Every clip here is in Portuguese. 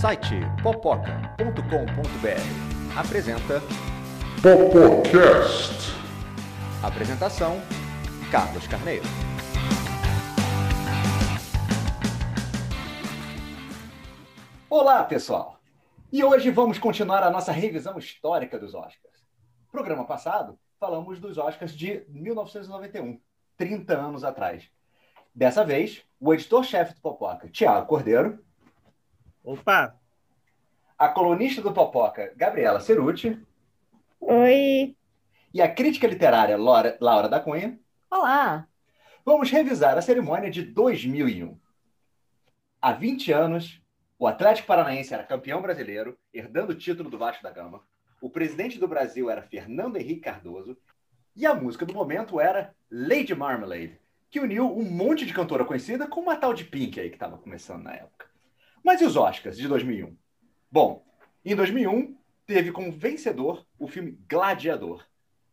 Site popoca.com.br apresenta Popocast. Apresentação Carlos Carneiro. Olá, pessoal! E hoje vamos continuar a nossa revisão histórica dos Oscars. No programa passado, falamos dos Oscars de 1991, 30 anos atrás. Dessa vez, o editor-chefe do Popoca, Tiago Cordeiro, Opa! a colunista do Popoca, Gabriela Ceruti, Oi! e a crítica literária Laura, Laura da Cunha, Olá! vamos revisar a cerimônia de 2001. Há 20 anos, o Atlético Paranaense era campeão brasileiro, herdando o título do Vasco da Gama. O presidente do Brasil era Fernando Henrique Cardoso. E a música do momento era Lady Marmalade, que uniu um monte de cantora conhecida com uma tal de Pink aí que estava começando na época. Mas e os Oscars de 2001? Bom, em 2001 teve como vencedor o filme Gladiador.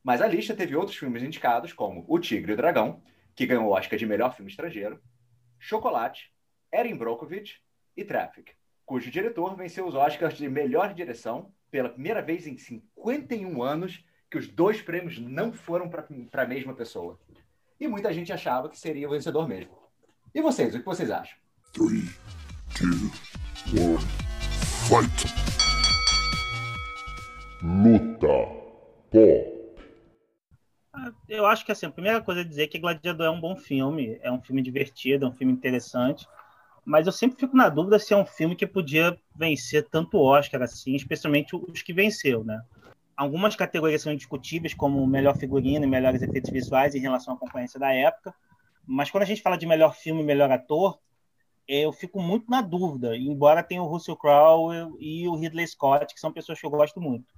Mas a lista teve outros filmes indicados, como O Tigre e o Dragão, que ganhou o Oscar de melhor filme estrangeiro, Chocolate, Erin Brockovich e Traffic, cujo diretor venceu os Oscars de melhor direção pela primeira vez em 51 anos que os dois prêmios não foram para a mesma pessoa. E muita gente achava que seria o vencedor mesmo. E vocês, o que vocês acham? Three, two, fight. Luta. Pop. Eu acho que assim, a primeira coisa é dizer que Gladiador é um bom filme, é um filme divertido, é um filme interessante, mas eu sempre fico na dúvida se é um filme que podia vencer tanto Oscar assim, especialmente os que venceu, né? Algumas categorias são discutíveis, como melhor figurino e melhores efeitos visuais em relação à concorrência da época, mas quando a gente fala de melhor filme e melhor ator, eu fico muito na dúvida, embora tenha o Russell Crowe e o Ridley Scott, que são pessoas que eu gosto muito.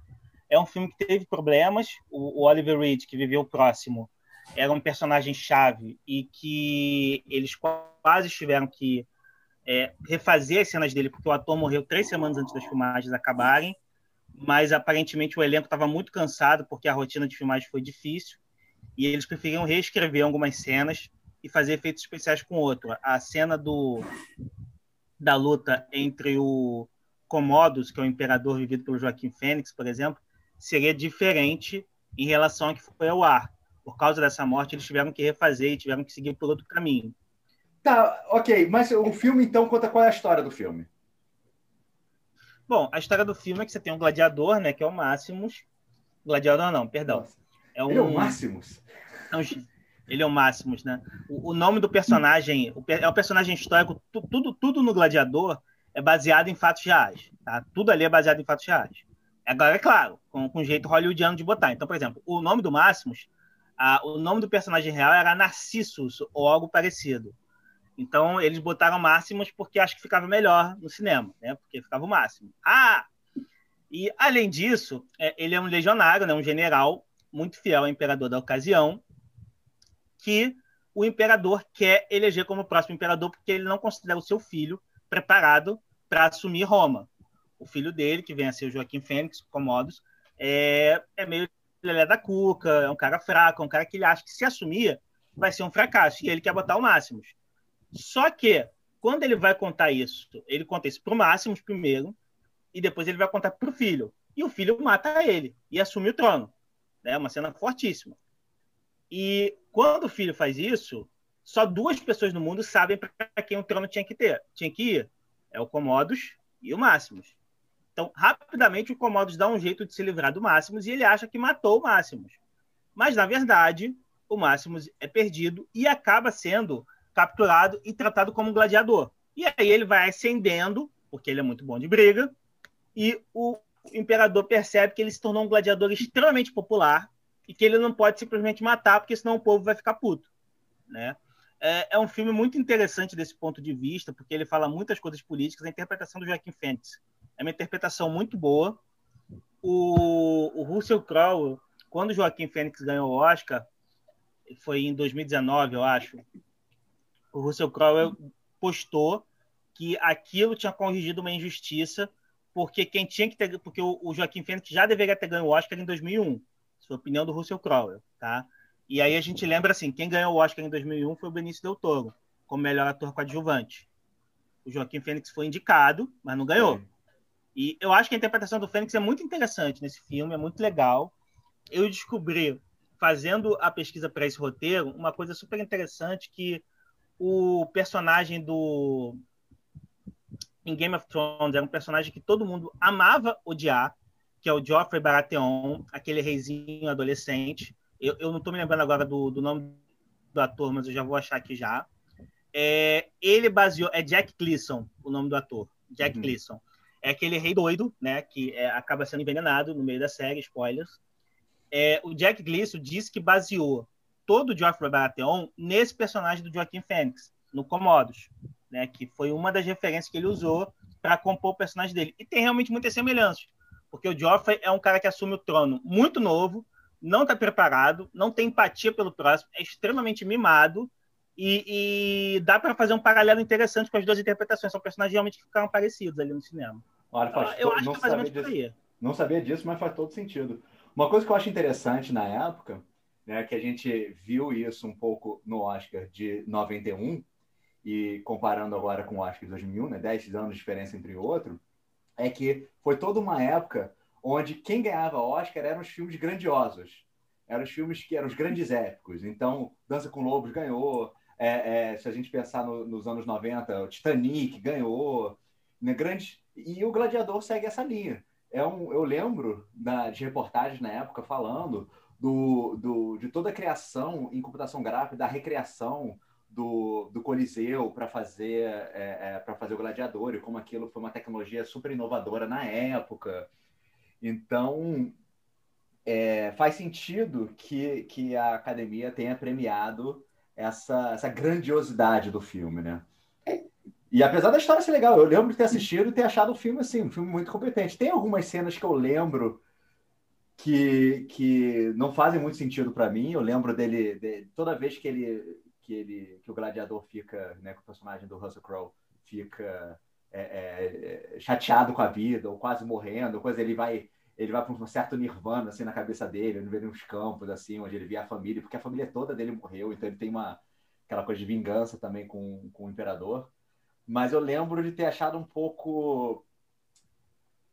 É um filme que teve problemas. O, o Oliver Reed, que viveu próximo, era um personagem chave e que eles quase tiveram que é, refazer as cenas dele, porque o ator morreu três semanas antes das filmagens acabarem. Mas aparentemente o elenco estava muito cansado porque a rotina de filmagem foi difícil e eles preferiam reescrever algumas cenas e fazer efeitos especiais com outro. A cena do da luta entre o Commodus, que é o imperador vivido pelo Joaquim Fênix, por exemplo, seria diferente em relação ao que foi ao ar. Por causa dessa morte, eles tiveram que refazer e tiveram que seguir por outro caminho. Tá, ok, mas o filme então conta qual é a história do filme. Bom, a história do filme é que você tem um gladiador, né, que é o Máximos. Gladiador não, perdão. Nossa, É um, Ele é o Máximos? é um- ele é o Máximos, né? O, o nome do personagem é o personagem histórico. tu- tudo, tudo no Gladiador é baseado em fatos reais, tá? Tudo ali é baseado em fatos reais. Agora, é claro, com, com jeito hollywoodiano de botar. Então, por exemplo, o nome do Máximos, o nome do personagem real era Narcissus ou algo parecido. Então, eles botaram Máximos porque acho que ficava melhor no cinema, né? Porque ficava o máximo. Ah! E, além disso, é, ele é um legionário, né? um general muito fiel ao imperador da ocasião, que o imperador quer eleger como próximo imperador porque ele não considera o seu filho preparado para assumir Roma. O filho dele, que vem a ser o Joaquim Fênix, Comodos, é, é meio lelé da cuca, é um cara fraco, é um cara que ele acha que se assumir vai ser um fracasso, e ele quer botar o Máximos. Só que, quando ele vai contar isso, ele conta isso pro Máximos primeiro, e depois ele vai contar pro filho. E o filho mata ele e assume o trono. É uma cena fortíssima. E quando o filho faz isso, só duas pessoas no mundo sabem para quem o trono tinha que ter, tinha que ir. É o Comodos e o Máximos. Então, rapidamente o Comodos dá um jeito de se livrar do Máximos e ele acha que matou o Máximos. Mas na verdade, o Máximos é perdido e acaba sendo capturado e tratado como um gladiador. E aí ele vai ascendendo, porque ele é muito bom de briga, e o imperador percebe que ele se tornou um gladiador extremamente popular e que ele não pode simplesmente matar, porque senão o povo vai ficar puto. Né? É, é um filme muito interessante desse ponto de vista, porque ele fala muitas coisas políticas. A interpretação do Joaquim Fênix é uma interpretação muito boa. O, o Russell Crowe, quando o Joaquim Fênix ganhou o Oscar, foi em 2019, eu acho, o Russell Crowe postou que aquilo tinha corrigido uma injustiça, porque quem tinha que ter, porque o, Joaquim Fênix já deveria ter ganho o Oscar em 2001. Isso foi a opinião do Russell Crowe, tá? E aí a gente lembra assim, quem ganhou o Oscar em 2001 foi o Benício Del Toro, como melhor ator coadjuvante. O Joaquim Fênix foi indicado, mas não ganhou. E eu acho que a interpretação do Fênix é muito interessante nesse filme, é muito legal. Eu descobri, fazendo a pesquisa para esse roteiro, uma coisa super interessante que o personagem do em Game of Thrones era um personagem que todo mundo amava odiar, que é o Joffrey Baratheon, aquele reizinho adolescente. Eu, eu não estou me lembrando agora do, do, nome do ator, mas eu já vou achar aqui já. É, ele baseou. É Jack Gleason, o nome do ator. Jack uhum. Gleason. É aquele rei doido, né? Que é, acaba sendo envenenado no meio da série, spoilers. É, o Jack Gleason disse que baseou todo o Joffrey Baratheon nesse personagem do Joaquim Phoenix, no Comodos, né? Que foi uma das referências que ele usou para compor o personagem dele. E tem realmente muitas semelhanças porque o Joffrey é um cara que assume o trono muito novo, não está preparado, não tem empatia pelo próximo, é extremamente mimado e, e dá para fazer um paralelo interessante com as duas interpretações. São personagens realmente que ficaram parecidos ali no cinema. Olha, faz eu, acho não que é mais ou menos por aí. Não sabia disso, mas faz todo sentido. Uma coisa que eu acho interessante na época, né, que a gente viu isso um pouco no Oscar de 91 e comparando agora com o Oscar de 2001, né, 10 anos de diferença entre o outro, é que foi toda uma época onde quem ganhava Oscar eram os filmes grandiosos, eram os filmes que eram os grandes épicos. Então, Dança com Lobos ganhou, é, é, se a gente pensar no, nos anos 90, o Titanic ganhou, né, grandes, e o Gladiador segue essa linha. É um, eu lembro da, de reportagens na época falando do, do, de toda a criação em computação gráfica, da recriação do, do Coliseu para fazer é, é, para fazer o Gladiador e como aquilo foi uma tecnologia super inovadora na época. Então é, faz sentido que, que a academia tenha premiado essa, essa grandiosidade do filme, né? E apesar da história ser legal, eu lembro de ter assistido e ter achado o filme assim, um filme muito competente. Tem algumas cenas que eu lembro que, que não fazem muito sentido para mim. Eu lembro dele, de, toda vez que ele que ele que o gladiador fica, né, que o personagem do Russell Crowe fica é, é, é, chateado com a vida ou quase morrendo, coisa ele vai ele vai para um certo nirvana assim na cabeça dele, ele vê uns campos assim onde ele vê a família, porque a família toda dele morreu, então ele tem uma aquela coisa de vingança também com, com o imperador. Mas eu lembro de ter achado um pouco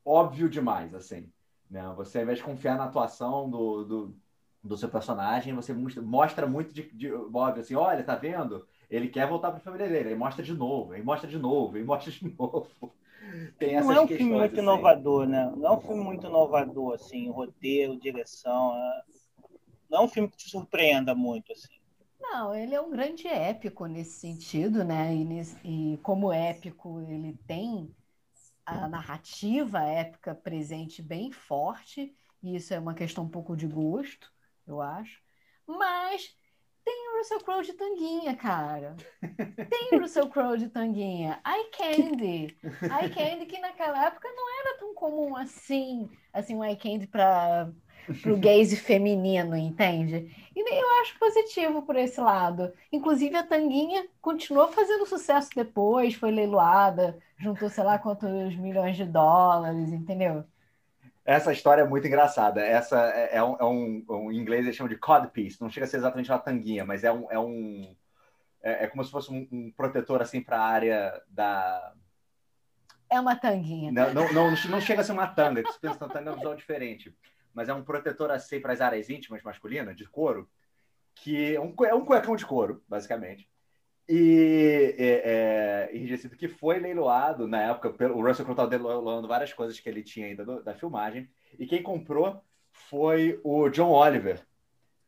óbvio demais, assim. Né? Você, ao invés de confiar na atuação do, do do seu personagem, você mostra muito de, de óbvio, assim, olha, tá vendo? Ele quer voltar para a família dele, aí mostra de novo, aí mostra de novo, aí mostra de novo. Tem não é um filme muito assim. inovador, né? Não é um filme muito inovador, assim, roteiro, direção. É... Não é um filme que te surpreenda muito, assim. Não, ele é um grande épico nesse sentido, né? E, nesse, e como épico, ele tem a narrativa épica presente bem forte, e isso é uma questão um pouco de gosto eu acho. Mas tem o Russell Crowe de tanguinha, cara. Tem o Russell Crowe de tanguinha. Eye Candy. Eye Candy que naquela época não era tão comum assim, assim um eye candy para o gaze feminino, entende? E eu acho positivo por esse lado. Inclusive a tanguinha continuou fazendo sucesso depois, foi leiloada, juntou sei lá quantos milhões de dólares, entendeu? Essa história é muito engraçada. Essa é, é, um, é um, um, em inglês eles chamam de codpiece. Não chega a ser exatamente uma tanguinha, mas é um, é um é, é como se fosse um, um protetor assim para a área da. É uma tanguinha. Não, não, não, não, chega a ser uma tanga. Que se pensa na tanga é um visual diferente, mas é um protetor assim para as áreas íntimas masculinas de couro, que é um, é um cuecão de couro, basicamente e é, é, enrijecido que foi leiloado na época. Pelo, o Russell Crowe estava leiloando várias coisas que ele tinha ainda do, da filmagem. E quem comprou foi o John Oliver,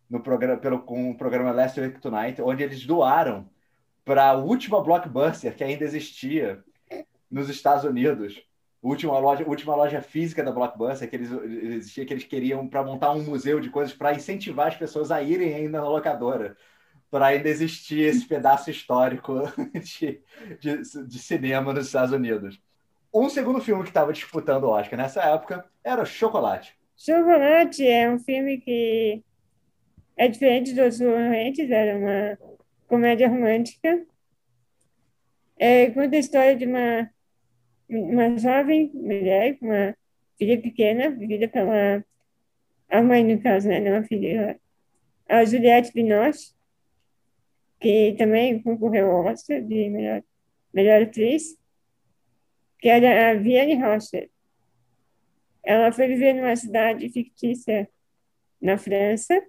no programa, pelo, com o programa Last Week Tonight, onde eles doaram para a última blockbuster que ainda existia nos Estados Unidos. Última loja, última loja física da Blockbuster que eles existia que eles queriam para montar um museu de coisas para incentivar as pessoas a irem ainda na locadora para ainda existir esse pedaço histórico de, de, de, cinema nos Estados Unidos. Um segundo filme que estava disputando o Oscar nessa época era Chocolate. Chocolate é um filme que é diferente dos concorrentes, era uma comédia romântica. É, conta a história de uma, uma jovem mulher, uma filha pequena, vivida pela a mãe, no caso, né, não a filha, a Juliette Binoche, que também concorreu ao Oscar de melhor, melhor atriz, que era a Vianney Rocha. ela foi viver numa cidade fictícia na França,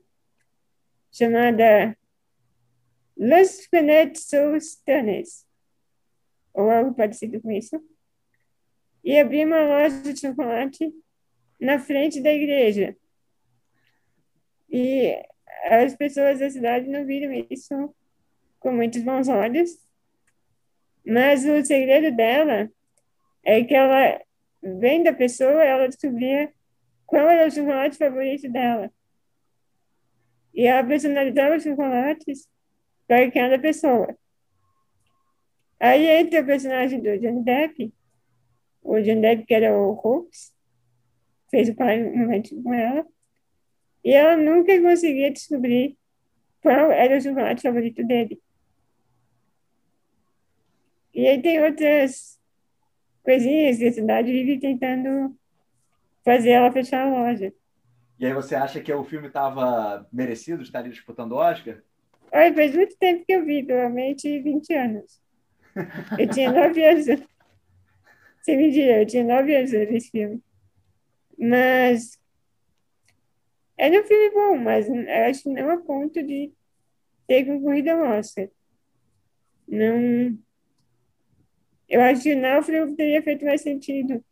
chamada Les Fenêtres sous Ternes, ou algo parecido com isso, e abriu uma loja de chocolate na frente da igreja. E as pessoas da cidade não viram isso com muitos bons olhos, mas o segredo dela é que ela, vendo a pessoa, ela descobria qual era o chocolate favorito dela. E ela personalizava os chocolates para cada pessoa. Aí entra o personagem do Johnny Depp, o Johnny Depp que era o Hooks, fez o pai um com ela, e ela nunca conseguia descobrir qual era o chocolate favorito dele. E aí tem outras coisinhas que a cidade vive tentando fazer ela fechar a loja. E aí você acha que o filme estava merecido, estaria disputando o Oscar? Olha, faz muito tempo que eu vi, provavelmente 20 anos. Eu tinha 9 anos. Você me diria, eu tinha 9 anos nesse filme. Mas é um filme bom, mas acho que não a ponto de ter concorrido ao Oscar. Não. Eu acho que o Náufrago teria feito mais sentido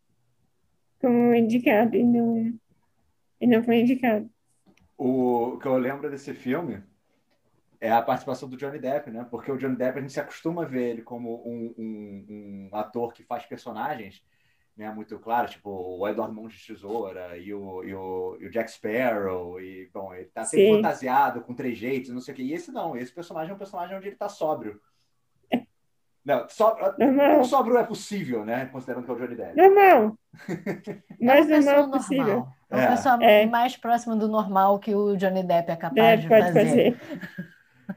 como indicado e não, e não foi indicado. O que eu lembro desse filme é a participação do Johnny Depp, né? Porque o Johnny Depp a gente se acostuma a ver ele como um, um, um ator que faz personagens né, muito claro, tipo o Edward Mão de Tesoura e o, e, o, e o Jack Sparrow, e bom, ele tá sempre Sim. fantasiado com trejeitos, não sei o que. E esse não, esse personagem é um personagem onde ele tá sóbrio. Não, só, não sóbrio é possível, né? Considerando que é o Johnny Depp. Normal. Mas é não é possível. É uma pessoa é. mais próxima do normal que o Johnny Depp é capaz é, de fazer.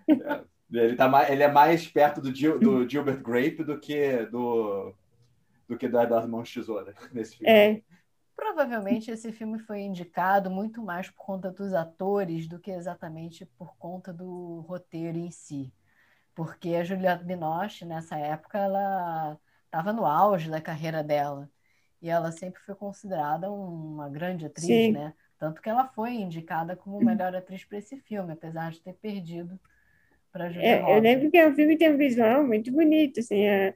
fazer. ele, tá, ele é mais perto do, Gil, do Gilbert Grape do que do, do que do Eduardo Mãos Tesoura nesse filme. É. Provavelmente esse filme foi indicado muito mais por conta dos atores do que exatamente por conta do roteiro em si porque a Juliette Binoche, nessa época, ela estava no auge da carreira dela. E ela sempre foi considerada uma grande atriz, Sim. né? Tanto que ela foi indicada como melhor atriz para esse filme, apesar de ter perdido para Julia é, Eu lembro que o filme tem um visual muito bonito, assim, a,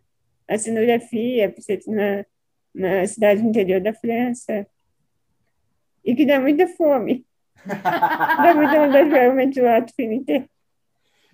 a cenografia, na, na cidade interior da França. E que dá muita fome. dá muita vontade de realmente o filme inteiro.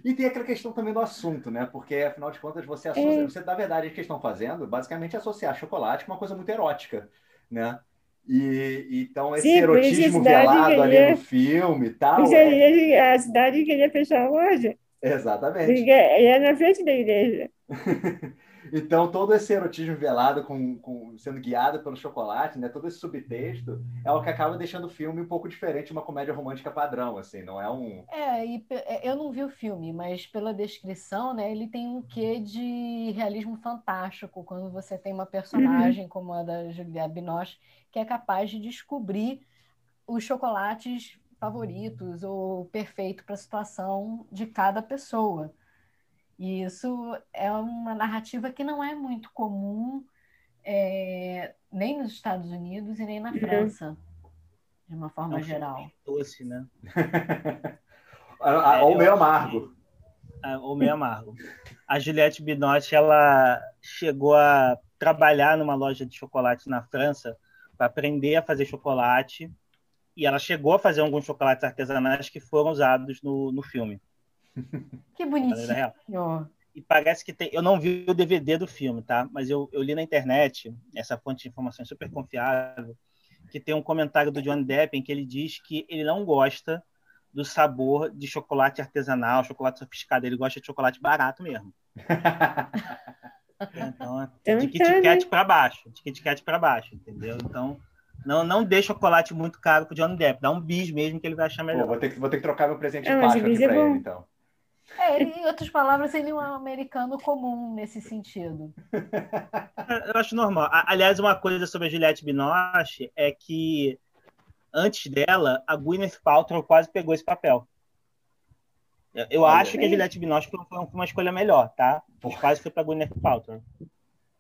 E tem aquela questão também do assunto, né? Porque, afinal de contas, você associa, é. você, na verdade, o que estão fazendo, basicamente, é associar chocolate com uma coisa muito erótica, né? E então esse Sim, erotismo velado queria, ali no filme e tal. É... A cidade queria fechar a loja. Exatamente. E é na frente da igreja. Então, todo esse erotismo velado, com, com, sendo guiado pelo chocolate, né? todo esse subtexto, é o que acaba deixando o filme um pouco diferente de uma comédia romântica padrão, assim, não é um... É, e é, eu não vi o filme, mas pela descrição, né, ele tem um quê de realismo fantástico, quando você tem uma personagem uhum. como a da Julia Binoche, que é capaz de descobrir os chocolates favoritos ou perfeito para a situação de cada pessoa. E isso é uma narrativa que não é muito comum é, nem nos Estados Unidos e nem na uhum. França, de uma forma é um geral. Doce, né? é, ou meio amargo. Ou meio amargo. A Juliette Binoche, ela chegou a trabalhar numa loja de chocolate na França para aprender a fazer chocolate e ela chegou a fazer alguns chocolates artesanais que foram usados no, no filme. Que bonitinho. E parece que tem. Eu não vi o DVD do filme, tá? Mas eu, eu li na internet, essa fonte de informação super confiável, que tem um comentário do John Depp em que ele diz que ele não gosta do sabor de chocolate artesanal, chocolate sofisticado. Ele gosta de chocolate barato mesmo. então, é de Kit Kat para baixo. De Kit Kat para baixo, entendeu? Então, não, não dê chocolate muito caro pro Johnny Depp. Dá um bis mesmo que ele vai achar melhor. Pô, vou, ter que, vou ter que trocar meu presente de Páscoa aqui é pra ele, então. É, em outras palavras, ele é um americano comum nesse sentido. Eu acho normal. Aliás, uma coisa sobre a Juliette Binoche é que antes dela, a Gwyneth Paltrow quase pegou esse papel. Eu, acho que a Juliette Binoche foi uma escolha melhor, tá? Mas quase foi para Gwyneth Paltrow.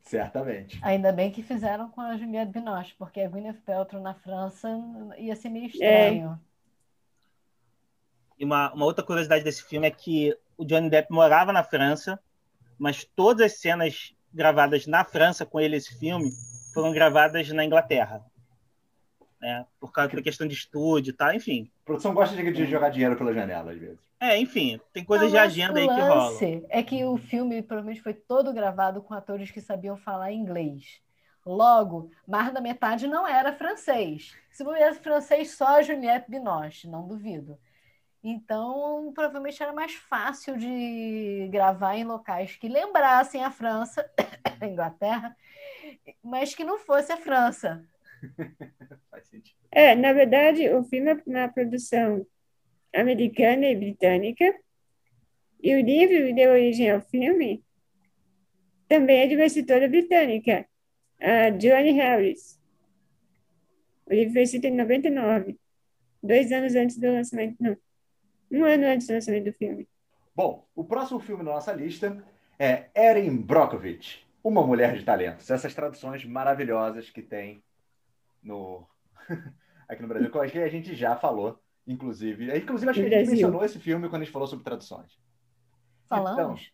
Certamente. Ainda bem que fizeram com a Juliette Binoche, porque a Gwyneth Paltrow na França ia ser É. meio estranho. E uma, uma outra curiosidade desse filme é que o Johnny Depp morava na França, mas todas as cenas gravadas na França com ele esse filme foram gravadas na Inglaterra. né? por causa da questão de estúdio e tal, enfim. A produção gosta de, de jogar dinheiro pela janela, às vezes. É, enfim, tem coisas de agenda aí o que rolam. lance É que o filme provavelmente foi todo gravado com atores que sabiam falar inglês. Logo, mais da metade não era francês. Se fosse francês, só a Juliette Binoche, não duvido. Então, provavelmente era mais fácil de gravar em locais que lembrassem a França, a Inglaterra, mas que não fosse a França. É, na verdade, o filme é uma produção americana e britânica, e o livro que deu origem ao filme também é de uma escritora britânica, a Joanne Harris. O livro foi escrito em 99, dois anos antes do lançamento, não, um ano antes do lançamento do filme. Bom, o próximo filme da nossa lista é Erin Brockovich, Uma Mulher de Talentos. Essas traduções maravilhosas que tem no aqui no Brasil, que a gente já falou, inclusive. Inclusive, acho que a gente Brasil. mencionou esse filme quando a gente falou sobre traduções. Falamos?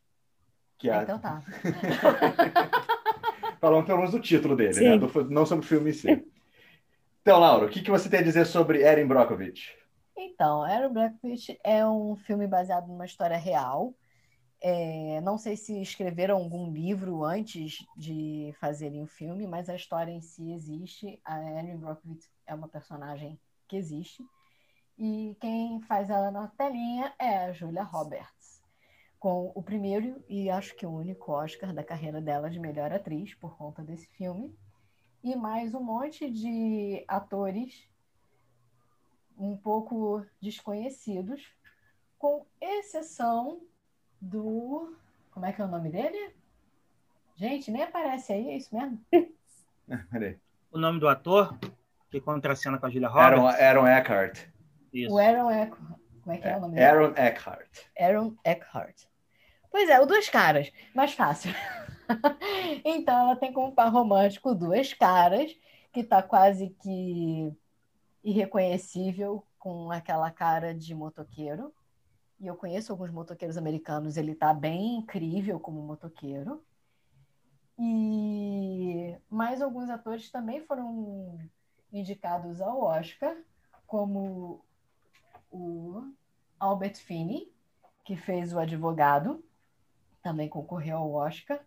Que a... Então tá. Falamos pelo menos do título dele, né? Do- não sobre o filme em si. Então, Laura, o que, que você tem a dizer sobre Erin Brockovich? Então, Aaron Brockovich é um filme baseado numa história real. É, não sei se escreveram algum livro antes de fazerem o filme, mas a história em si existe. A Erin Brockovich é uma personagem que existe. E quem faz ela na telinha é a Julia Roberts, com o primeiro e acho que o único Oscar da carreira dela de melhor atriz por conta desse filme. E mais um monte de atores um pouco desconhecidos, com exceção do. Como é que é o nome dele? Gente, nem aparece aí, é isso mesmo? Peraí. O nome do ator que contracena com a Julia Roberts. Aaron, Aaron Eckhart. Isso. O Aaron Eckhart. Como é que é o nome dele? Aaron Eckhart. Aaron Eckhart. Pois é, o Duas Caras, mais fácil. então, ela tem como par romântico Duas Caras, que tá quase que irreconhecível com aquela cara de motoqueiro. E eu conheço alguns motoqueiros americanos, ele tá bem incrível como motoqueiro. E mais alguns atores também foram indicados ao Oscar, como o Albert Finney, que fez o advogado, também concorreu ao Oscar.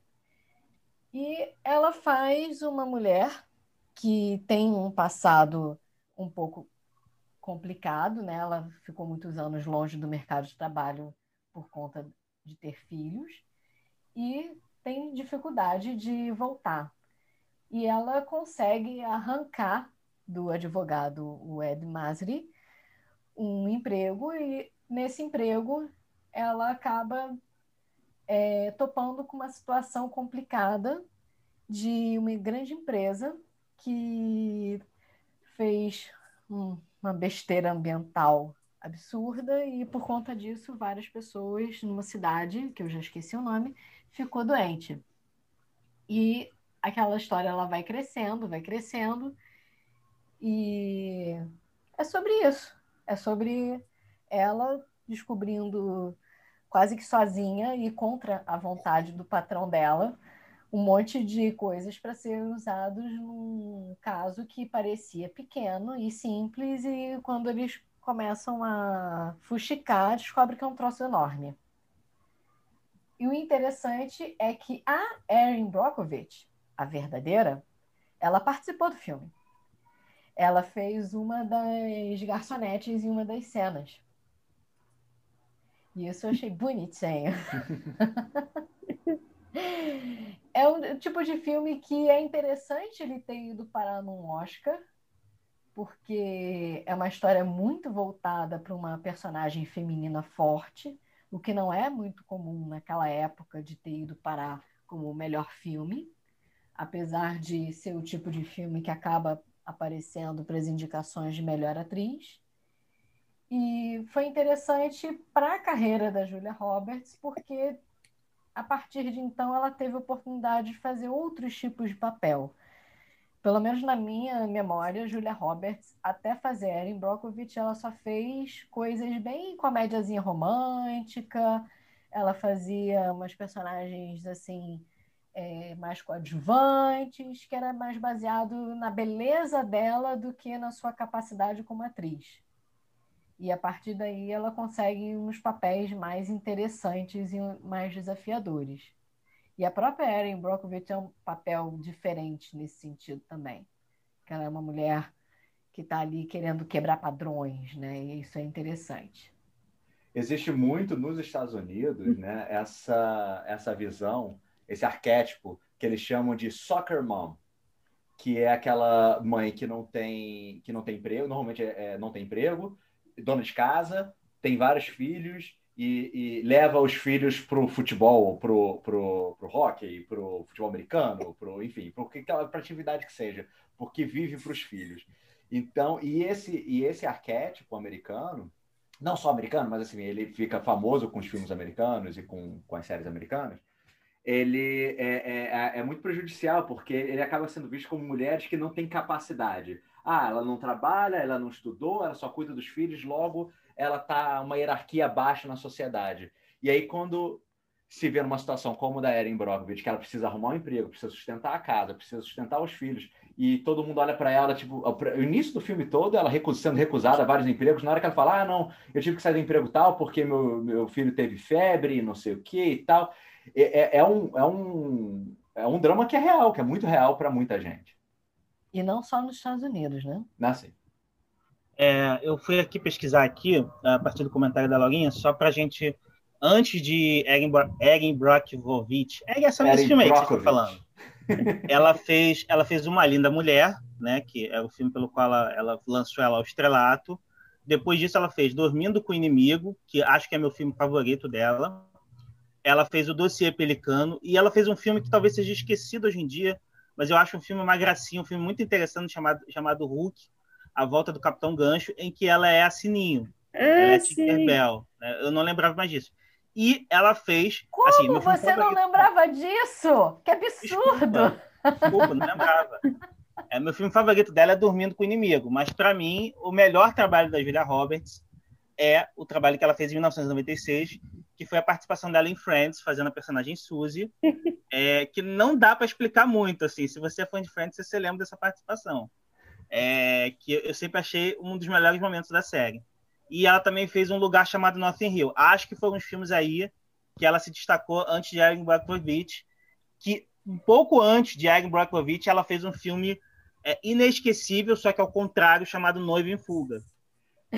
E ela faz uma mulher que tem um passado um pouco complicado, né? Ela ficou muitos anos longe do mercado de trabalho por conta de ter filhos e tem dificuldade de voltar. E ela consegue arrancar do advogado, o Ed Masri, um emprego e nesse emprego ela acaba é, topando com uma situação complicada de uma grande empresa que fez um- uma besteira ambiental absurda e por conta disso várias pessoas numa cidade que eu já esqueci o nome ficou doente. E aquela história ela vai crescendo vai crescendo e é sobre isso. É sobre ela descobrindo quase que sozinha e contra a vontade do patrão dela um monte de coisas para ser usados num caso que parecia pequeno e simples e quando eles começam a fuxicar, descobre que é um troço enorme. E o interessante é que a Erin Brockovich, a verdadeira, ela participou do filme. Ela fez uma das garçonetes em uma das cenas. E isso eu achei bonitinho. É um tipo de filme que é interessante ele ter ido parar num Oscar, porque é uma história muito voltada para uma personagem feminina forte, o que não é muito comum naquela época de ter ido parar como o melhor filme, apesar de ser o tipo de filme que acaba aparecendo para as indicações de melhor atriz. E foi interessante para a carreira da Julia Roberts, porque a partir de então ela teve oportunidade de fazer outros tipos de papel. Pelo menos na minha memória, Julia Roberts, até fazer Erin Brockovich, ela só fez coisas bem comédiazinha romântica, ela fazia umas personagens assim é, mais coadjuvantes, que era mais baseado na beleza dela do que na sua capacidade como atriz. E a partir daí ela consegue uns papéis mais interessantes e mais desafiadores. E a própria Erin Brockovich é um papel diferente nesse sentido também. Ela é uma mulher que está ali querendo quebrar padrões, né? E isso é interessante. Existe muito nos Estados Unidos, né? Essa essa visão esse arquétipo que eles chamam de soccer mom, que é aquela mãe que não tem que não tem emprego, normalmente é, é, não tem emprego, dona de casa, tem vários filhos e, e leva os filhos pro futebol, pro, pro, pro hockey, pro futebol americano, pro enfim, para atividade que seja, porque vive para os filhos. Então, e esse e esse arquétipo americano, não só americano, mas assim, ele fica famoso com os filmes americanos e com, com as séries americanas ele é, é, é, é, muito prejudicial, porque ele acaba sendo visto como mulheres que não têm capacidade. Ah, ela não trabalha, ela não estudou, ela só cuida dos filhos, logo ela está uma hierarquia abaixo na sociedade. E aí, quando se vê numa situação como a da Erin Brockovich, que ela precisa arrumar um emprego, precisa sustentar a casa, precisa sustentar os filhos, e todo mundo olha para ela, tipo, o início do filme todo, ela sendo recusada a vários empregos, na hora que ela fala, ah, não, eu tive que sair do emprego tal porque meu, meu filho teve febre, não sei o que e tal é, é, é, um, é, um, é um drama que é real, que é muito real para muita gente. E não só nos Estados Unidos, né? Ah, sim. É, eu fui aqui pesquisar aqui, a partir do comentário da Laurinha, só para a gente, antes de Erin, Erin Brockovich, é essa mesmo filme aí que você está falando. ela fez, ela fez Uma Linda Mulher, né, que é o filme pelo qual ela, ela lançou ela ao estrelato. Depois disso, ela fez Dormindo com o Inimigo, que acho que é meu filme favorito dela ela fez o Dossiê Pelicano e ela fez um filme que talvez seja esquecido hoje em dia, mas eu acho um filme uma gracinha, um filme muito interessante chamado, chamado Hulk, A Volta do Capitão Gancho, em que ela é a Sininho. Ah, ela é Tinkerbell. Né? Eu não lembrava mais disso. E ela fez. Como assim, você não lembrava disso? Que absurdo! Desculpa, desculpa não lembrava. É, meu filme favorito dela é Dormindo com o Inimigo, mas para mim, o melhor trabalho da Julia Roberts é o trabalho que ela fez em 1996, que foi a participação dela em Friends, fazendo a personagem Suzy, é, que não dá para explicar muito, assim, se você é fã de Friends, você se lembra dessa participação, é, que eu sempre achei um dos melhores momentos da série. E ela também fez um lugar chamado Nothing Hill. Acho que foram os filmes aí que ela se destacou antes de Erin Brockovich, que um pouco antes de Erin Brockovich, ela fez um filme é, inesquecível, só que ao contrário, chamado Noivo em Fuga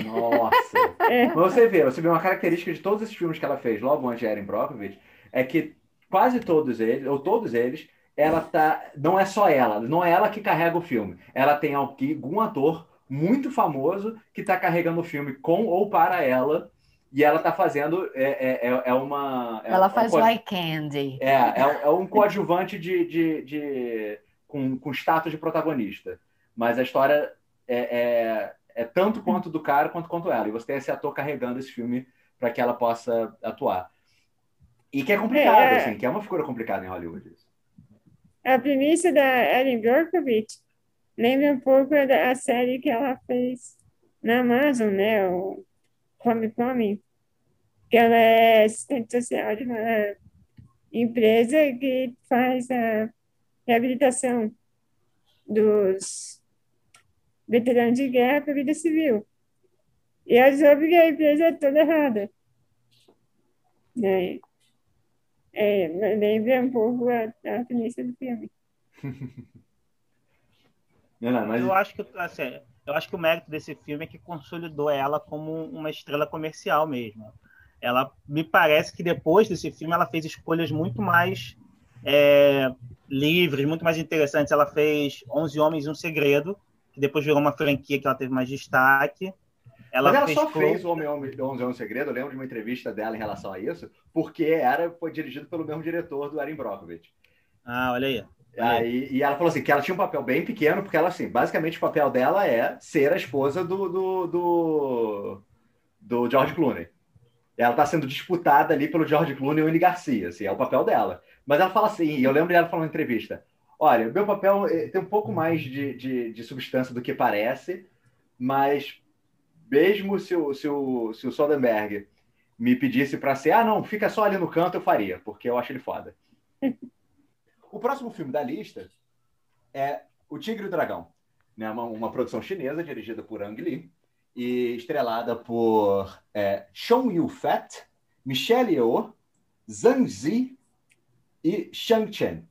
nossa! É. Você vê, você vê uma característica de todos esses filmes que ela fez logo antes de Erin Brockovich, é que quase todos eles, ou todos eles, ela tá. Não é só ela, não é ela que carrega o filme. Ela tem algum ator muito famoso que está carregando o filme com ou para ela. E ela está fazendo. É, é, é uma. É ela faz um, Eye Candy. É, é, é, um coadjuvante de, de, de, com, com status de protagonista. Mas a história é, é é tanto quanto do cara quanto quanto ela. E você tem esse ator carregando esse filme para que ela possa atuar. E que é complicado, é, assim, que é uma figura complicada em Hollywood. Isso. A premissa da Ellen Brockovich lembra um pouco da série que ela fez na Amazon, né? O Come Come, que ela é assistente social de uma empresa que faz a reabilitação dos veteranos de guerra para a vida civil. E soube que a empresa é toda errada. Né? É, lembra um pouco a, a premissa do filme. Não, mas... Eu acho que assim, eu acho que o mérito desse filme é que consolidou ela como uma estrela comercial mesmo. Ela me parece que depois desse filme ela fez escolhas muito mais é, livres, muito mais interessantes. Ela fez 11 Homens e um Segredo, que depois virou uma franquia que ela teve mais destaque. Ela Mas ela fez só fez o Homem Homem 11 é um Segredo, eu lembro de uma entrevista dela em relação a isso, porque era, foi dirigido pelo mesmo diretor do Erin Brockovich. Ah, olha aí. Aí, e ela falou assim, que ela tinha um papel bem pequeno, porque ela, assim, basicamente o papel dela é ser a esposa do, do, do, do George Clooney. Ela está sendo disputada ali pelo George Clooney e o Andy Garcia, assim, é o papel dela. Mas ela fala assim, e eu lembro dela falando em entrevista, olha, meu papel eh, tem um pouco mais de, de, de substância do que parece, mas mesmo se o, se o, se o Soderbergh me pedisse para ser, ah, não, fica só ali no canto, eu faria, porque eu acho ele foda. o próximo filme da lista é O Tigre e o Dragão, né? uma, uma produção chinesa dirigida por Ang Lee e estrelada por é, Chong Yu-fat, Michelle Yeoh, Zhang Zi e Shang Chen.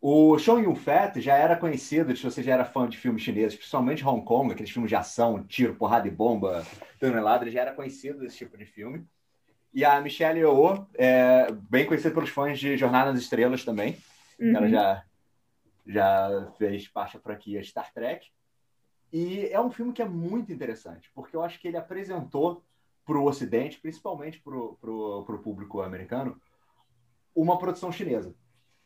O Chong Yun-fat já era conhecido, se você já era fã de filmes chineses, principalmente Hong Kong, aqueles filmes de ação, tiro, porrada e bomba, tonelada, ele já era conhecido desse tipo de filme. E a Michelle Yeoh é bem conhecida pelos fãs de Jornada nas Estrelas também. Uhum. Ela já, já fez parte por aqui a Star Trek. E é um filme que é muito interessante, porque eu acho que ele apresentou para o Ocidente, principalmente para o público americano, uma produção chinesa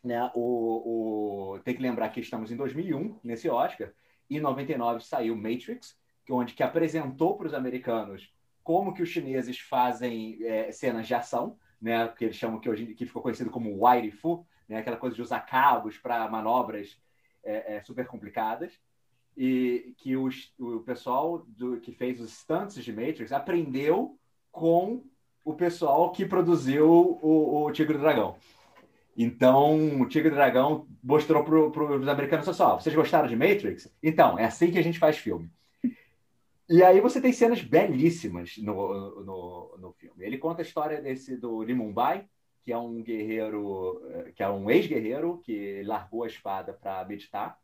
né? O, o, tem que lembrar que estamos em 2001, nesse Oscar, e em 99 saiu Matrix, que onde que apresentou para os americanos como que os chineses fazem é, cenas de ação, né? Que eles chamam que hoje que ficou conhecido como wire fu, né? Aquela coisa de usar cabos para manobras é, é, super complicadas e que os, o pessoal do, que fez os stunts de Matrix aprendeu com o pessoal que produziu o, o Tigre do Dragão. Então, o Tigre e Dragão mostrou para os americanos assim, ó, vocês gostaram de Matrix? Então, é assim que a gente faz filme. E aí você tem cenas belíssimas no, no, no filme. Ele conta a história desse do Lee Mumbai, que é um guerreiro, eh, que é um ex-guerreiro que largou a espada para meditar.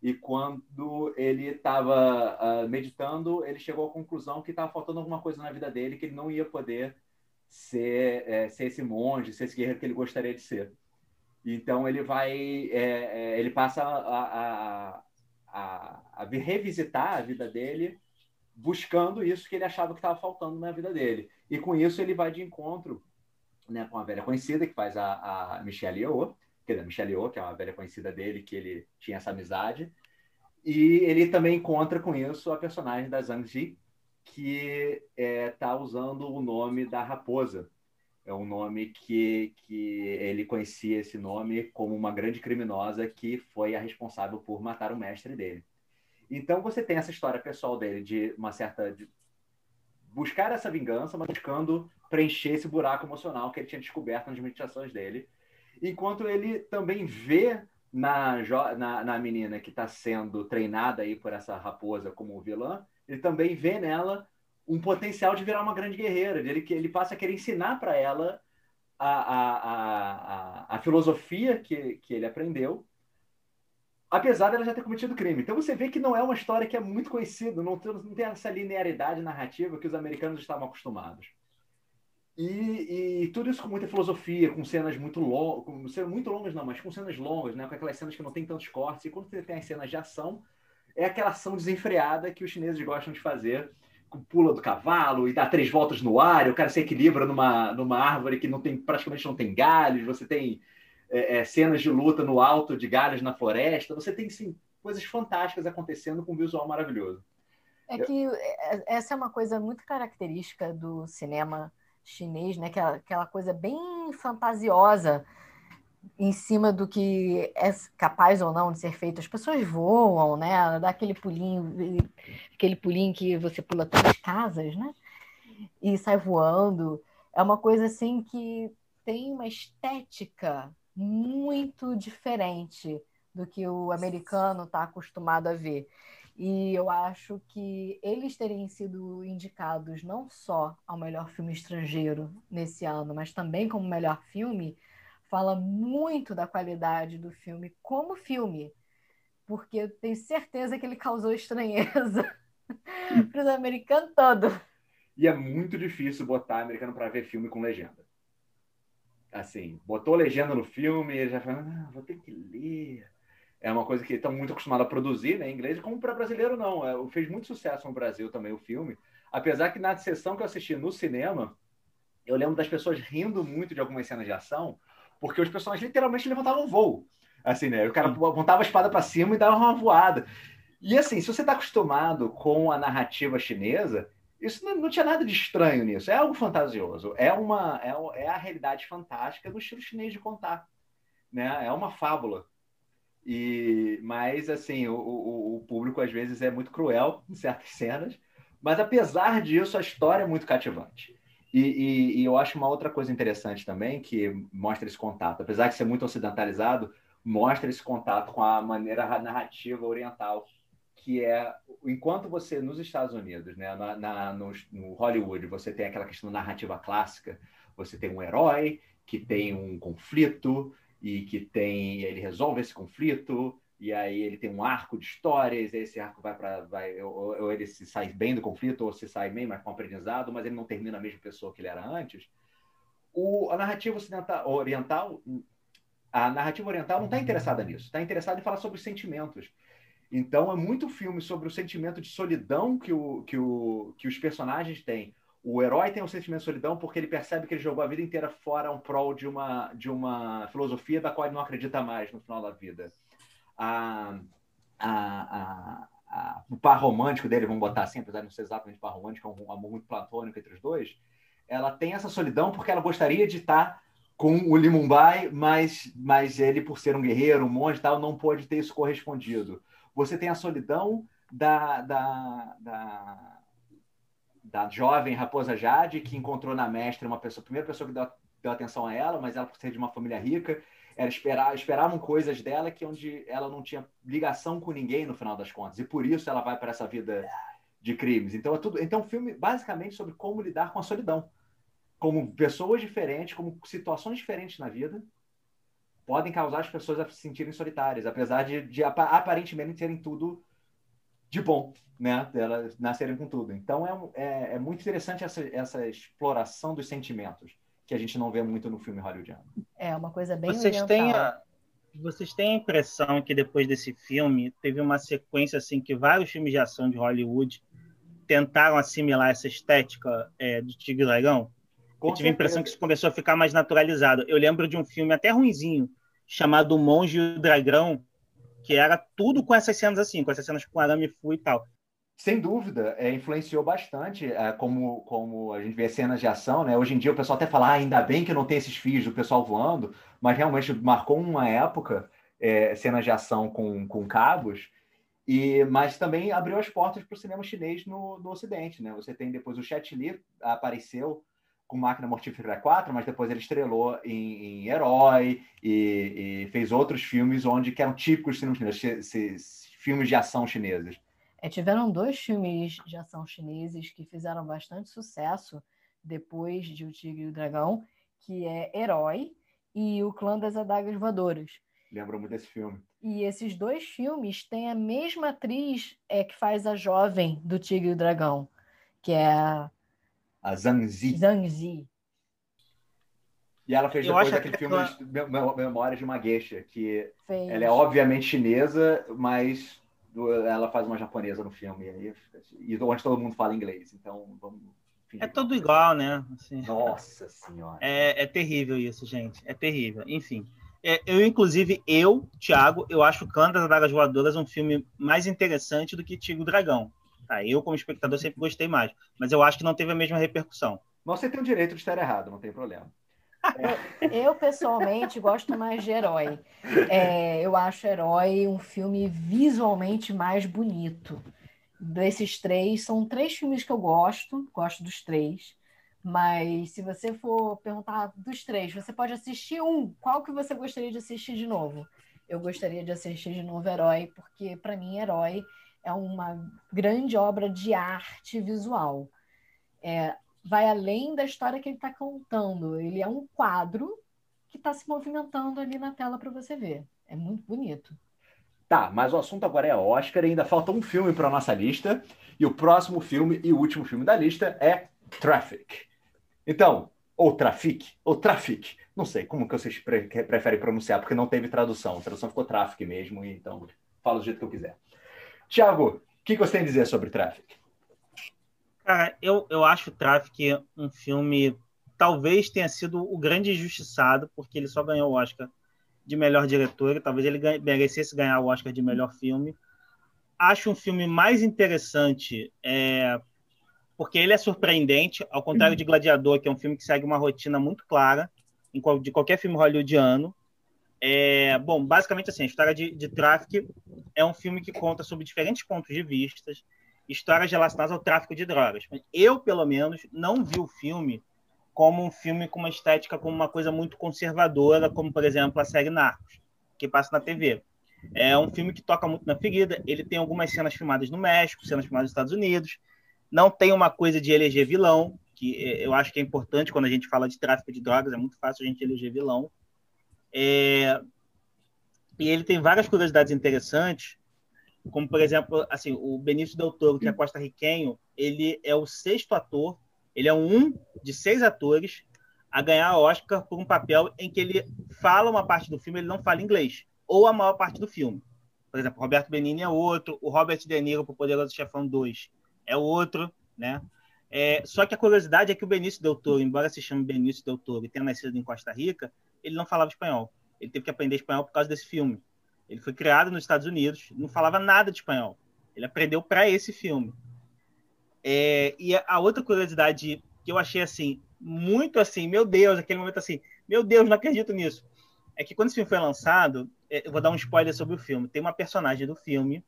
E quando ele estava uh, meditando, ele chegou à conclusão que estava faltando alguma coisa na vida dele, que ele não ia poder ser, é, ser esse monge, ser esse guerreiro que ele gostaria de ser. Então ele vai, é, é, ele passa a, a, a, a, revisitar a vida dele, buscando isso que ele achava que estava faltando na vida dele. E com isso ele vai de encontro né, com a velha conhecida que faz a, a Michelle Yeoh, que é a Michelle Yeoh, que é uma velha conhecida dele, que ele tinha essa amizade. E ele também encontra com isso a personagem da Zhang Ji, que está é, tá usando o nome da raposa, é um nome que, que ele conhecia esse nome como uma grande criminosa que foi a responsável por matar o mestre dele. Então você tem essa história pessoal dele de uma certa de buscar essa vingança, mas buscando preencher esse buraco emocional que ele tinha descoberto nas meditações dele, enquanto ele também vê na, na, na menina que está sendo treinada aí por essa raposa como vilã, ele também vê nela um potencial de virar uma grande guerreira. Ele, ele passa a querer ensinar para ela a, a, a, a, filosofia que, que ele aprendeu, apesar dela já ter cometido crime. Então você vê que não é uma história que é muito conhecida, não tem, não tem essa linearidade narrativa que os americanos estavam acostumados. E, e, tudo isso com muita filosofia, com cenas muito longas, com cenas muito longas não, mas com cenas longas, né? com aquelas cenas que não tem tantos cortes. E quando você tem as cenas de ação, é aquela ação desenfreada que os chineses gostam de fazer pula do cavalo e dá três voltas no ar, o cara se equilibra numa, numa árvore que não tem praticamente não tem galhos, você tem é, é, cenas de luta no alto de galhos na floresta, você tem sim, coisas fantásticas acontecendo com um visual maravilhoso. É que é, essa é uma coisa muito característica do cinema chinês, né? Que é aquela coisa bem fantasiosa em cima do que é capaz ou não de ser feito. As pessoas voam, né? Dá aquele pulinho, aquele pulinho que você pula três casas, né? E sai voando. É uma coisa assim que tem uma estética muito diferente do que o americano está acostumado a ver. E eu acho que eles terem sido indicados não só ao melhor filme estrangeiro nesse ano, mas também como melhor filme, fala muito da qualidade do filme como filme, porque eu tenho certeza que ele causou estranheza para os americanos todos. E é muito difícil botar americano para ver filme com legenda. Assim, botou legenda no filme, ele já fala, ah, vou ter que ler. É uma coisa que estão muito acostumados a produzir né, em inglês, como para brasileiro não. É, fez muito sucesso no Brasil também o filme. Apesar que na sessão que eu assisti no cinema, eu lembro das pessoas rindo muito de algumas cenas de ação, porque os personagens literalmente levantavam voo. Assim, né? O cara montava a espada para cima e dava uma voada. E assim, se você está acostumado com a narrativa chinesa, Isso não, não tinha nada de estranho nisso. É algo fantasioso. É uma é, é a realidade fantástica do estilo chinês de contar, né? É uma fábula. E mas assim o, o, o público às vezes é muito cruel em certas cenas, mas apesar disso a história é muito cativante. E, e, e, eu acho uma outra coisa interessante também que mostra esse contato, apesar de ser muito ocidentalizado, mostra esse contato com a maneira narrativa oriental que é enquanto você nos Estados Unidos, né, na, na no, no, Hollywood, você tem aquela questão narrativa clássica, você tem um herói que tem um conflito e que tem ele resolve esse conflito e aí ele tem um arco de histórias, esse arco vai para vai ou, ou, ele se sai bem do conflito ou se sai bem, mas com aprendizado, mas ele não termina a mesma pessoa que ele era antes. O, a narrativa oriental, a narrativa oriental não está interessada nisso, está interessada em falar sobre sentimentos então, é muito filme sobre o sentimento de solidão que, o, que, o, que os personagens têm. O herói tem um sentimento de solidão porque ele percebe que ele jogou a vida inteira fora um prol de uma, de uma filosofia da qual ele não acredita mais no final da vida. A, a, a, o par romântico dele, vamos botar assim, apesar de não ser exatamente par romântico, é um amor muito platônico entre os dois. Ela tem essa solidão porque ela gostaria de estar com o Limumbai, mas, mas ele, por ser um guerreiro, um monge e tal, não pode ter isso correspondido. Você tem a solidão da, da, da, da jovem Raposa Jade, que encontrou na mestra uma pessoa, a primeira pessoa que deu, deu atenção a ela, mas ela, por ser de uma família rica, era esperar, esperavam coisas dela que onde ela não tinha ligação com ninguém no final das contas. E por isso ela vai para essa vida de crimes. Então é tudo, então o filme basicamente sobre como lidar com a solidão. Como pessoas diferentes, como situações diferentes na vida, podem causar as pessoas a se sentirem solitárias, apesar de, de aparentemente terem tudo de bom, né? Elas nascerem com tudo. Então é, é, é, muito interessante essa, essa exploração dos sentimentos que a gente não vê muito no filme hollywoodiano. É uma coisa bem vocês têm a, Vocês têm a impressão que depois desse filme teve uma sequência assim que vários filmes de ação de Hollywood tentaram assimilar essa estética é, do Tigre e Dragão? Com eu tive a impressão que isso começou a ficar mais naturalizado. Eu lembro de um filme até ruinzinho, chamado Monge e o Dragão, que era tudo com essas cenas assim, com essas cenas com arame fu e tal. Sem dúvida, é, influenciou bastante, é, como, como a gente vê cenas de ação, né? Hoje em dia o pessoal até fala, ah, ainda bem que não tem esses fios do pessoal voando, mas realmente marcou uma época é, cenas de ação com, com cabos, e mas também abriu as portas para o cinema chinês no, no Ocidente, né? Você tem depois o Chet Li apareceu com Máquina Mortífera 4, mas depois ele estrelou em, em Herói e, e, fez outros filmes onde que eram típicos chineses, filmes de ação chineses. É, tiveram dois filmes de ação chineses que fizeram bastante sucesso depois de O Tigre e o Dragão, que é Herói e O Clã das Adagas Voadoras. Lembro muito desse filme. E esses dois filmes têm a mesma atriz é, que faz a jovem do Tigre e o Dragão, que é a a Zhang Zi. Zhang Zi. E ela fez depois aquele filme ela... Memórias de uma Geisha, que fez. ela é obviamente chinesa, mas ela faz uma japonesa no filme. E, e onde todo mundo fala inglês. Então, vamos. É tudo igual, né? Assim, Nossa Senhora. É, é terrível isso, gente. É terrível. Enfim. É, eu, inclusive, eu, Thiago, eu acho Clã das Adagas Voadoras um filme mais interessante do que Tigo Dragão. Tá, eu, como espectador, sempre gostei mais. Mas eu acho que não teve a mesma repercussão. Você tem o direito de estar errado, não tem problema. Eu, pessoalmente, gosto mais de Herói. É, eu acho Herói um filme visualmente mais bonito. Desses três, são três filmes que eu gosto, gosto dos três. Mas se você for perguntar dos três, você pode assistir um. Qual que você gostaria de assistir de novo? Eu gostaria de assistir de novo Herói, porque para mim Herói é uma grande obra de arte visual. É, vai além da história que ele está contando. Ele é um quadro que está se movimentando ali na tela para você ver. É muito bonito. Tá, mas o assunto agora é Oscar ainda falta um filme para nossa lista. E o próximo filme e o último filme da lista é Traffic. Então, ou Traffic, ou Traffic, não sei como que vocês pre preferem pronunciar, porque não teve tradução. A tradução ficou Traffic mesmo, então falo do jeito que eu quiser. Tiago, o que, você tem a dizer sobre Traffic? Cara, eu, eu acho Traffic um filme talvez tenha sido o grande injustiçado, porque ele só ganhou o Oscar de melhor diretor, e talvez ele merecesse ganhar o Oscar de melhor filme. Acho um filme mais interessante é, porque ele é surpreendente, ao contrário de Gladiador, que é um filme que segue uma rotina muito clara de qualquer filme hollywoodiano. É, bom, basicamente assim, a história de, de tráfico é um filme que conta sobre diferentes pontos de vista, histórias relacionadas ao tráfico de drogas. Eu, pelo menos, não vi o filme como um filme com uma estética como uma coisa muito conservadora, como por exemplo a série Narcos, que passa na TV. É um filme que toca muito na ferida. Ele tem algumas cenas filmadas no México, cenas filmadas nos Estados Unidos. Não tem uma coisa de eleger vilão, que eu acho que é importante quando a gente fala de tráfico de drogas, é muito fácil a gente eleger vilão. É... E ele tem várias curiosidades interessantes, como por exemplo, assim, o Benício Del Toro, que é costa-riquenho, ele é o sexto ator, ele é um de seis atores a ganhar Oscar por um papel em que ele fala uma parte do filme, ele não fala inglês, ou a maior parte do filme. Por exemplo, Roberto Benini é outro, o Robert De Niro, por Poderoso Chefão 2, é outro, né? É, só que a curiosidade é que o Benício Del Toro, embora se chame Benício Del Toro e tenha nascido em Costa Rica, ele não falava espanhol. Ele teve que aprender espanhol por causa desse filme. Ele foi criado nos Estados Unidos, não falava nada de espanhol. Ele aprendeu para esse filme. É, e a outra curiosidade que eu achei assim, muito assim, meu Deus, aquele momento assim, meu Deus, não acredito nisso. É que quando esse filme foi lançado, é, eu vou dar um spoiler sobre o filme. Tem uma personagem do filme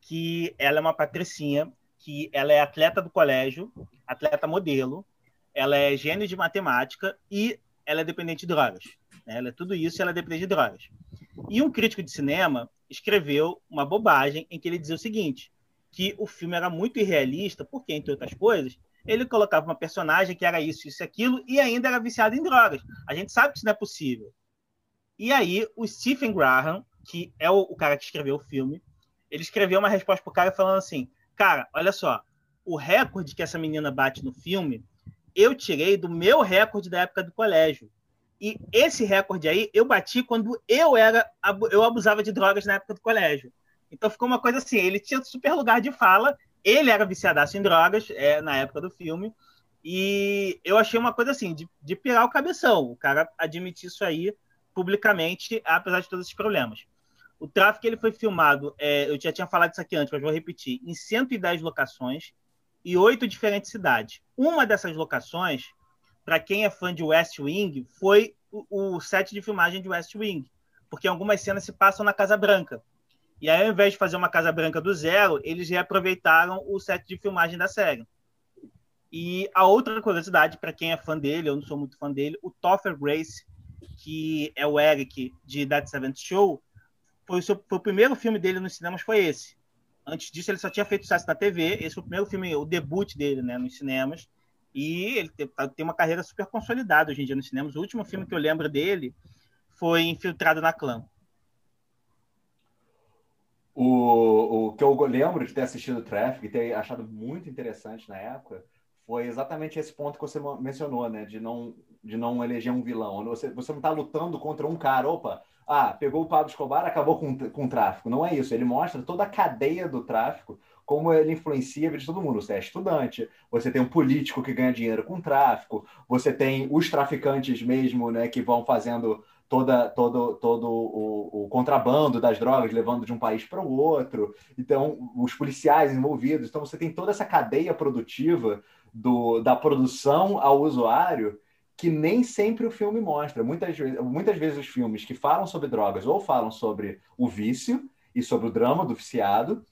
que ela é uma patricinha que ela é atleta do colégio, atleta modelo, ela é gênio de matemática e ela é dependente de drogas. Né? Ela é tudo isso e ela dependente de drogas. E um crítico de cinema escreveu uma bobagem em que ele dizia o seguinte, que o filme era muito irrealista, porque, entre outras coisas, ele colocava uma personagem que era isso, isso e aquilo, e ainda era viciada em drogas. A gente sabe que isso não é possível. E aí, o Stephen Graham, que é o, o cara que escreveu o filme, ele escreveu uma resposta pro cara falando assim: Cara, olha só, o recorde que essa menina bate no filme, eu tirei do meu recorde da época do colégio. E esse recorde aí eu bati quando eu era eu abusava de drogas na época do colégio. Então ficou uma coisa assim, ele tinha super lugar de fala, ele era viciadaço em drogas é, na época do filme, e eu achei uma coisa assim, de, de pirar o cabeção, o cara admitir isso aí publicamente, apesar de todos esses problemas. O tráfico ele foi filmado, é, eu já tinha falado isso aqui antes, mas vou repetir, em 110 locações e oito diferentes cidades. Uma dessas locações, para quem é fã de West Wing, foi o, o, set de filmagem de West Wing, porque algumas cenas se passam na Casa Branca. E aí, ao invés de fazer uma Casa Branca do zero, eles reaproveitaram o set de filmagem da série. E a outra curiosidade, para quem é fã dele, eu não sou muito fã dele, o Topher Grace, que é o Eric de That Seventh Show, foi o, seu, foi o primeiro filme dele nos cinemas, foi esse. Antes disso, ele só tinha feito sucesso na TV. Esse foi o primeiro filme, o debut dele, né, nos cinemas. E ele tem, tá, tem uma carreira super consolidada hoje em dia nos cinemas. O último filme que eu lembro dele foi Infiltrado na Clã. O, o que eu lembro de ter assistido o Traffic e ter achado muito interessante na época foi exatamente esse ponto que você mencionou, né? De não, de não eleger um vilão. Você, você não está lutando contra um cara. Opa, ah, pegou o Pablo Escobar, acabou com, com o tráfico. Não é isso. Ele mostra toda a cadeia do tráfico, como ele influencia a vida de todo mundo. Você é estudante, você tem um político que ganha dinheiro com tráfico, você tem os traficantes mesmo, né, que vão fazendo toda, todo, todo o, o contrabando das drogas, levando de um país para o outro. Então, os policiais envolvidos. Então, você tem toda essa cadeia produtiva do, da produção ao usuário que nem sempre o filme mostra. Muitas, muitas vezes os filmes que falam sobre drogas ou falam sobre o vício e sobre o drama do viciado,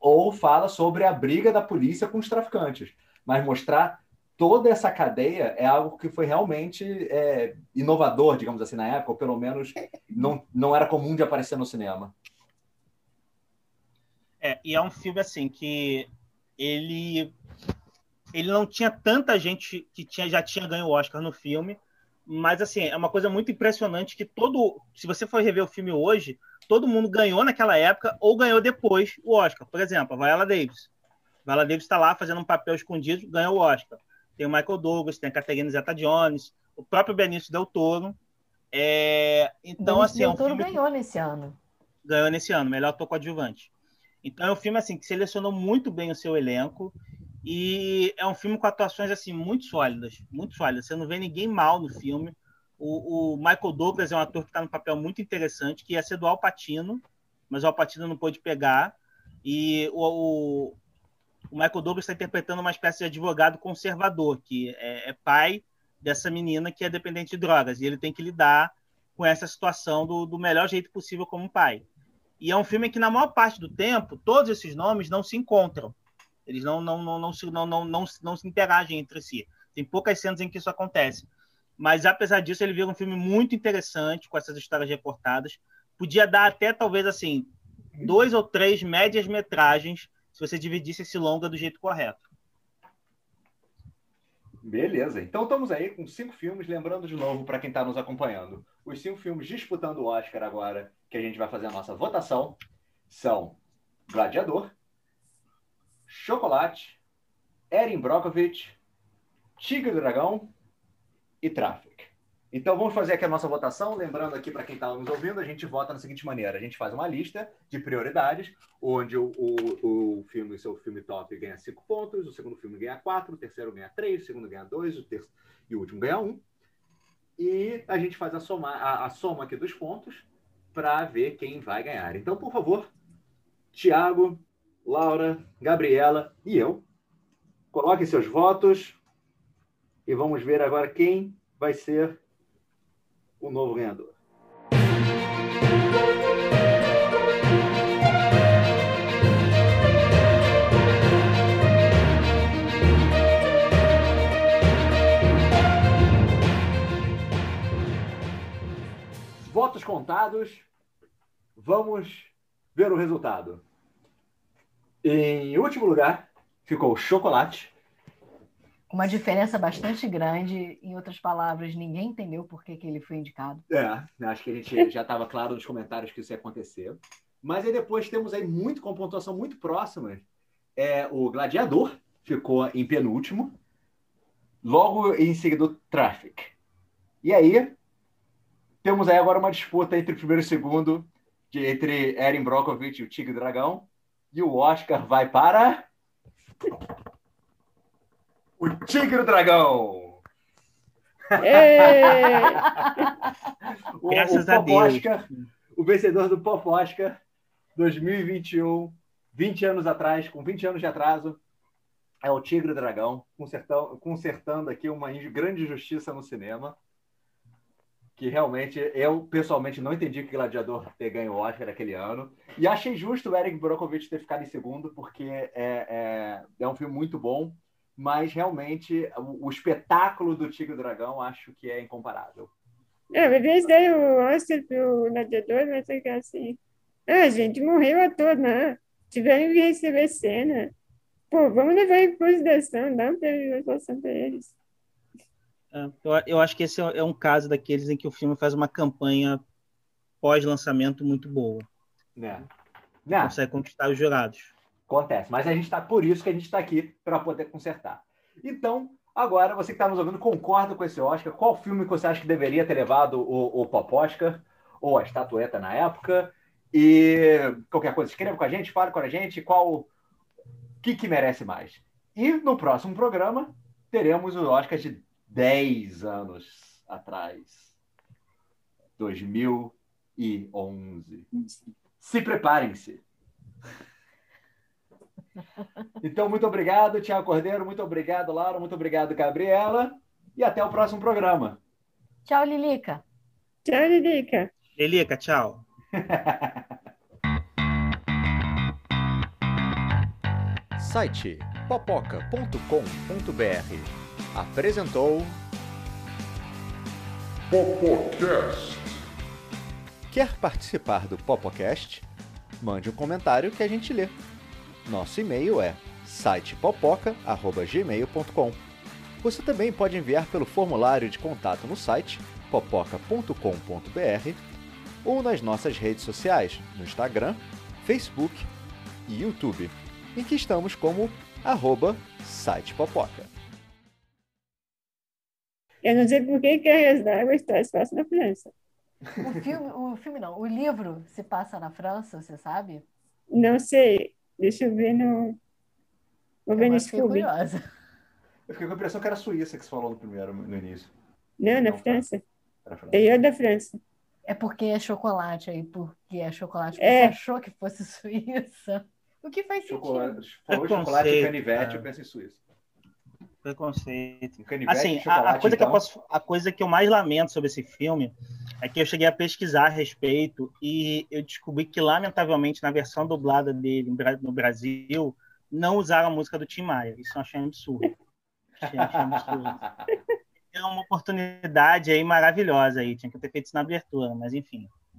ou fala sobre a briga da polícia com os traficantes. Mas mostrar toda essa cadeia é algo que foi realmente é, inovador, digamos assim, na época, ou pelo menos não, não era comum de aparecer no cinema. É, e é um filme assim que ele ele não tinha tanta gente que tinha, já tinha ganho o Oscar no filme, mas assim, é uma coisa muito impressionante que todo, se você for rever o filme hoje, todo mundo ganhou naquela época ou ganhou depois o Oscar. Por exemplo, a Viola Davis. A Viola Davis está lá fazendo um papel escondido, ganhou o Oscar. Tem o Michael Douglas, tem a Catherine Zeta-Jones, o próprio Benício Del Toro. É... Então, Benício assim, é um Del Toro filme ganhou nesse ano. Ganhou nesse ano, melhor ator coadjuvante. Então é um filme assim que selecionou muito bem o seu elenco e é um filme com atuações assim muito sólidas, muito sólidas. Você não vê ninguém mal no filme. O, o Michael Douglas é um ator que está no papel muito interessante, que ia ser do Al Pacino, mas o Al Pacino não pôde pegar. E o, o, o Michael Douglas está interpretando uma espécie de advogado conservador, que é, é, pai dessa menina que é dependente de drogas, e ele tem que lidar com essa situação do, do melhor jeito possível como pai. E é um filme que, na maior parte do tempo, todos esses nomes não se encontram. Eles não, não, não, não, não, não, não, não se interagem entre si. Tem poucas cenas em que isso acontece. Mas, apesar disso, ele vira um filme muito interessante, com essas histórias reportadas. Podia dar até, talvez, assim, dois ou três médias metragens se você dividisse esse longa do jeito correto. Beleza, então estamos aí com cinco filmes. Lembrando de novo, para quem está nos acompanhando, os cinco filmes disputando o Oscar agora, que a gente vai fazer a nossa votação, são Gladiador, Chocolate, Erin Brockovich, Tigre do Dragão e Traffic. Então vamos fazer aqui a nossa votação. Lembrando aqui para quem está nos ouvindo, a gente vota da seguinte maneira: a gente faz uma lista de prioridades, onde o, o, o filme, seu filme top, ganha 5 pontos, o segundo filme ganha 4, o terceiro ganha 3, o segundo ganha 2, o terceiro e o último ganha 1. Um. E a gente faz a soma, a, a soma aqui dos pontos para ver quem vai ganhar. Então, por favor, Tiago, Laura, Gabriela e eu, coloquem seus votos e vamos ver agora quem vai ser o novo ganhador. Votos contados, vamos ver o resultado. Em último lugar, ficou Chocolate, uma diferença bastante grande. Em outras palavras, ninguém entendeu por que, que ele foi indicado. É, acho que a gente já estava claro nos comentários que isso ia acontecer. Mas aí depois temos aí muito com pontuação muito próxima. É, o Gladiador ficou em penúltimo. Logo em seguida o Traffic. E aí temos aí agora uma disputa entre o primeiro e o segundo, de, entre Erin Brockovich e o Tigre Dragão. E o Oscar vai para o Tigre Dragão. o, Graças o a Deus. Oscar, o vencedor do Pop Oscar 2021, 20 anos atrás, com 20 anos de atraso, é o Tigre Dragão, consertando, aqui uma grande injustiça no cinema. Que realmente eu pessoalmente não entendi que Gladiador ter ganho o Oscar aquele ano. E achei justo o Eric Brokovich ter ficado em segundo, porque é, é, é um filme muito bom mas realmente o, o espetáculo do Tigre e Dragão acho que é incomparável. É, vezes daí o Oscar pro Gladiador vai ficar assim, ah, gente, morreu a toda, né? Tiveram que receber cena. Pô, vamos levar em consideração, dá uma periodização para eles. É, eu, eu acho que esse é um caso daqueles em que o filme faz uma campanha pós-lançamento muito boa. É. Consegue conquistar os jurados. Acontece. Mas a gente está por isso que a gente está aqui para poder consertar. Então, agora, você que está nos ouvindo, concorda com esse Oscar? Qual filme que você acha que deveria ter levado o, o Pop Oscar? Ou a estatueta na época? E qualquer coisa, escreva com a gente, fale com a gente qual o que, que merece mais. E no próximo programa teremos o Oscar de 10 anos atrás. 2011. Se preparem-se. Então, muito obrigado, Tiago Cordeiro. Muito obrigado, Laura. Muito obrigado, Gabriela. E até o próximo programa. Tchau, Lilica. Tchau, Lilica. Lilica, tchau. Site popoca.com.br apresentou Popocast. Quer participar do Popocast? Mande um comentário que a gente lê. Nosso e-mail é sitepopoca.gmail.com. Você também pode enviar pelo formulário de contato no site popoca.com.br ou nas nossas redes sociais, no Instagram, Facebook e YouTube, em que estamos como arroba sitepopoca. Eu não sei por que Carreiras d'Água está se passa na França. O filme, o filme não, o livro se passa na França, você sabe? Não sei. Deixa eu ver no. Vou ver no Scooby. curiosa. Eu fiquei com a impressão que era a Suíça que você falou no primeiro, no início. Não, na França. Interior da França. É porque é chocolate aí, porque é chocolate. É. Você achou que fosse Suíça. O que faz sentido. Chocolate, Preconceito, chocolate e canivete, eu penso em Suíça. Preconceito. Um Assim, a, coisa que eu então. posso, a coisa que eu mais lamento sobre esse filme é que eu cheguei a pesquisar a respeito e eu descobri que lamentavelmente na versão dublada dele no Brasil não usaram a música do Tim Maia. Isso eu achei um absurdo. Achei, achei um absurdo. É uma oportunidade aí maravilhosa aí, tinha que ter feito isso na abertura, mas enfim.